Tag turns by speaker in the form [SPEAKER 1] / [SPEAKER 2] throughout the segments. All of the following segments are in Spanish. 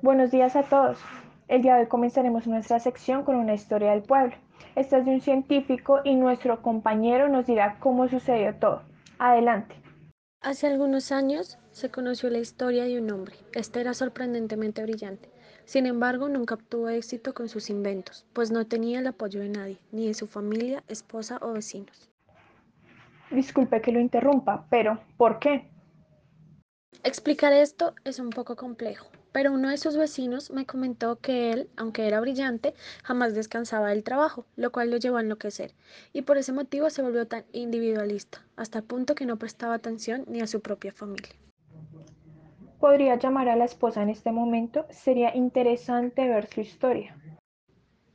[SPEAKER 1] Buenos días a todos. El día de hoy comenzaremos nuestra sección con una historia del pueblo. Esta es de un científico y nuestro compañero nos dirá cómo sucedió todo. Adelante.
[SPEAKER 2] Hace algunos años se conoció la historia de un hombre. Este era sorprendentemente brillante. Sin embargo, nunca obtuvo éxito con sus inventos, pues no tenía el apoyo de nadie, ni de su familia, esposa o vecinos.
[SPEAKER 1] Disculpe que lo interrumpa, pero ¿por qué?
[SPEAKER 2] Explicar esto es un poco complejo, pero uno de sus vecinos me comentó que él, aunque era brillante, jamás descansaba del trabajo, lo cual lo llevó a enloquecer, y por ese motivo se volvió tan individualista, hasta el punto que no prestaba atención ni a su propia familia.
[SPEAKER 1] Podría llamar a la esposa en este momento, sería interesante ver su historia.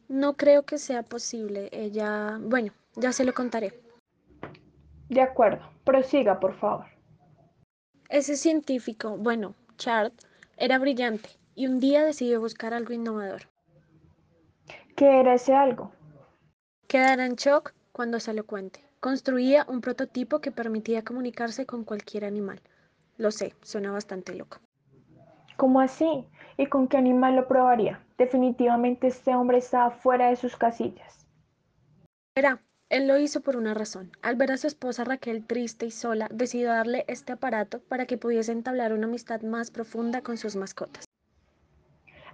[SPEAKER 2] No creo que sea posible, ella... Bueno, ya se lo contaré.
[SPEAKER 1] De acuerdo, prosiga, por favor.
[SPEAKER 2] Ese científico, bueno, Chart, era brillante y un día decidió buscar algo innovador.
[SPEAKER 1] ¿Qué era ese algo?
[SPEAKER 2] Quedará en shock cuando se lo cuente. Construía un prototipo que permitía comunicarse con cualquier animal. Lo sé, suena bastante loco.
[SPEAKER 1] ¿Cómo así? ¿Y con qué animal lo probaría? Definitivamente este hombre estaba fuera de sus casillas.
[SPEAKER 2] Verá, él lo hizo por una razón. Al ver a su esposa Raquel triste y sola, decidió darle este aparato para que pudiese entablar una amistad más profunda con sus mascotas.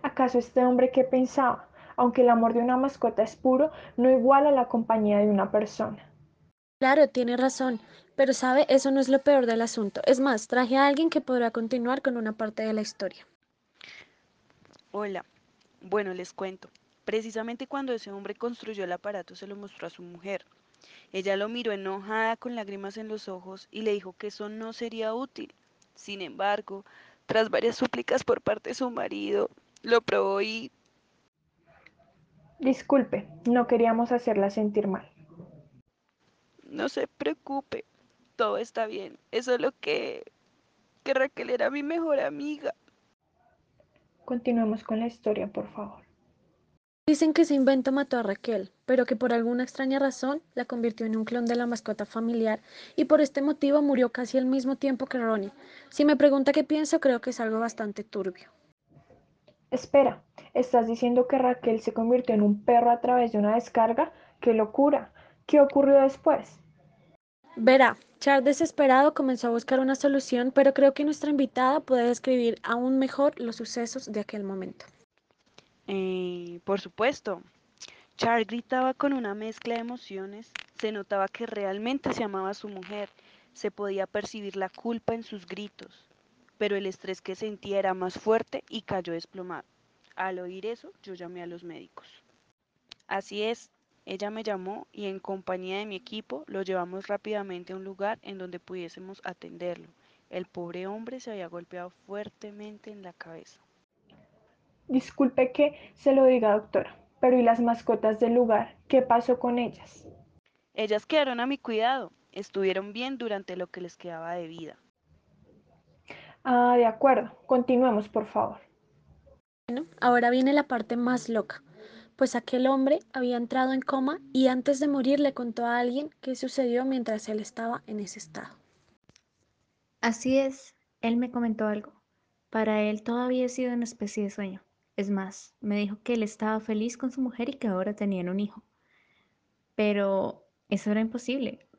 [SPEAKER 1] ¿Acaso este hombre qué pensaba? Aunque el amor de una mascota es puro, no iguala la compañía de una persona.
[SPEAKER 2] Claro, tiene razón, pero sabe, eso no es lo peor del asunto. Es más, traje a alguien que podrá continuar con una parte de la historia.
[SPEAKER 3] Hola, bueno, les cuento. Precisamente cuando ese hombre construyó el aparato se lo mostró a su mujer. Ella lo miró enojada con lágrimas en los ojos y le dijo que eso no sería útil. Sin embargo, tras varias súplicas por parte de su marido, lo probó y...
[SPEAKER 1] Disculpe, no queríamos hacerla sentir mal.
[SPEAKER 3] No se preocupe, todo está bien. Es solo que... que Raquel era mi mejor amiga.
[SPEAKER 1] Continuemos con la historia, por favor.
[SPEAKER 2] Dicen que ese invento mató a Raquel, pero que por alguna extraña razón la convirtió en un clon de la mascota familiar y por este motivo murió casi al mismo tiempo que Ronnie. Si me pregunta qué pienso, creo que es algo bastante turbio.
[SPEAKER 1] Espera, ¿estás diciendo que Raquel se convirtió en un perro a través de una descarga? ¡Qué locura! ¿Qué ocurrió después?
[SPEAKER 2] Verá, Char desesperado comenzó a buscar una solución, pero creo que nuestra invitada puede describir aún mejor los sucesos de aquel momento.
[SPEAKER 3] Eh, por supuesto. Char gritaba con una mezcla de emociones. Se notaba que realmente se amaba a su mujer. Se podía percibir la culpa en sus gritos. Pero el estrés que sentía era más fuerte y cayó desplomado. Al oír eso, yo llamé a los médicos. Así es, ella me llamó y en compañía de mi equipo lo llevamos rápidamente a un lugar en donde pudiésemos atenderlo. El pobre hombre se había golpeado fuertemente en la cabeza.
[SPEAKER 1] Disculpe que se lo diga, doctora, pero ¿y las mascotas del lugar? ¿Qué pasó con ellas?
[SPEAKER 3] Ellas quedaron a mi cuidado. Estuvieron bien durante lo que les quedaba de vida.
[SPEAKER 1] Ah, de acuerdo. Continuemos, por favor.
[SPEAKER 2] Bueno, ahora viene la parte más loca, pues aquel hombre había entrado en coma y antes de morir le contó a alguien qué sucedió mientras él estaba en ese estado.
[SPEAKER 4] Así es, él me comentó algo. Para él todo había sido una especie de sueño. Es más, me dijo que él estaba feliz con su mujer y que ahora tenían un hijo. Pero eso era imposible.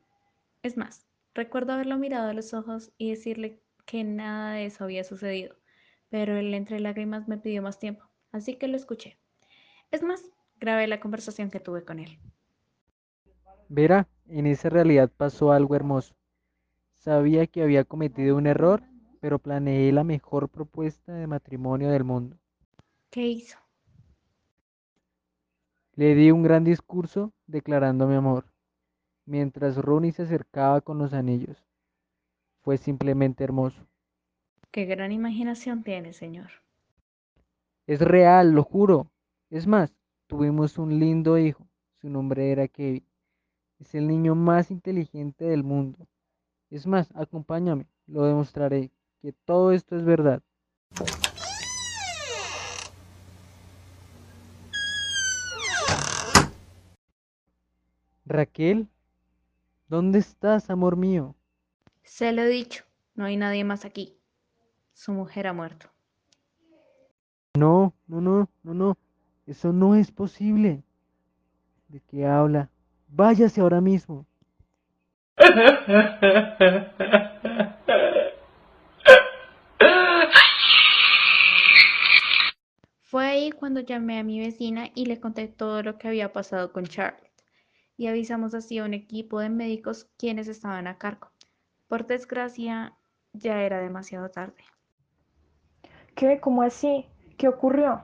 [SPEAKER 4] Es más, recuerdo haberlo mirado a los ojos y decirle que nada de eso había sucedido, pero él entre lágrimas me pidió más tiempo, así que lo escuché. Es más, grabé la conversación que tuve con él.
[SPEAKER 5] Verá, en esa realidad pasó algo hermoso. Sabía que había cometido un error, pero planeé la mejor propuesta de matrimonio del mundo.
[SPEAKER 4] ¿Qué hizo?
[SPEAKER 5] Le di un gran discurso declarando mi amor, mientras Ronnie se acercaba con los anillos. Fue simplemente hermoso.
[SPEAKER 4] Qué gran imaginación tiene, señor.
[SPEAKER 5] Es real, lo juro. Es más, tuvimos un lindo hijo. Su nombre era Kevin. Es el niño más inteligente del mundo. Es más, acompáñame, lo demostraré, que todo esto es verdad. Raquel, ¿dónde estás, amor mío?
[SPEAKER 4] Se lo he dicho, no hay nadie más aquí. Su mujer ha muerto.
[SPEAKER 5] No, no, no, no, no. Eso no es posible. ¿De qué habla? Váyase ahora mismo.
[SPEAKER 4] Fue ahí cuando llamé a mi vecina y le conté todo lo que había pasado con Charlotte y avisamos así a un equipo de médicos quienes estaban a cargo. Por desgracia, ya era demasiado tarde.
[SPEAKER 1] ¿Qué? ¿Cómo así? ¿Qué ocurrió?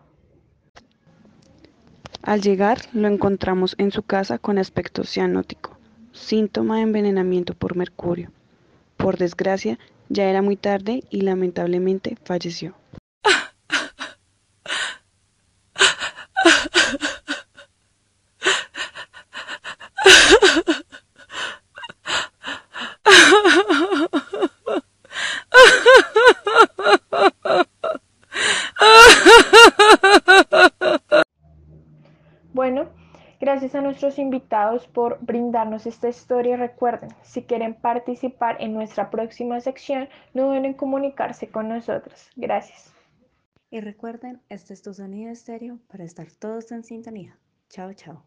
[SPEAKER 3] Al llegar, lo encontramos en su casa con aspecto cianótico, síntoma de envenenamiento por mercurio. Por desgracia, ya era muy tarde y lamentablemente falleció.
[SPEAKER 1] Bueno, gracias a nuestros invitados por brindarnos esta historia recuerden, si quieren participar en nuestra próxima sección, no duden en comunicarse con nosotros. Gracias.
[SPEAKER 4] Y recuerden, este es tu sonido estéreo para estar todos en sintonía. Chao, chao.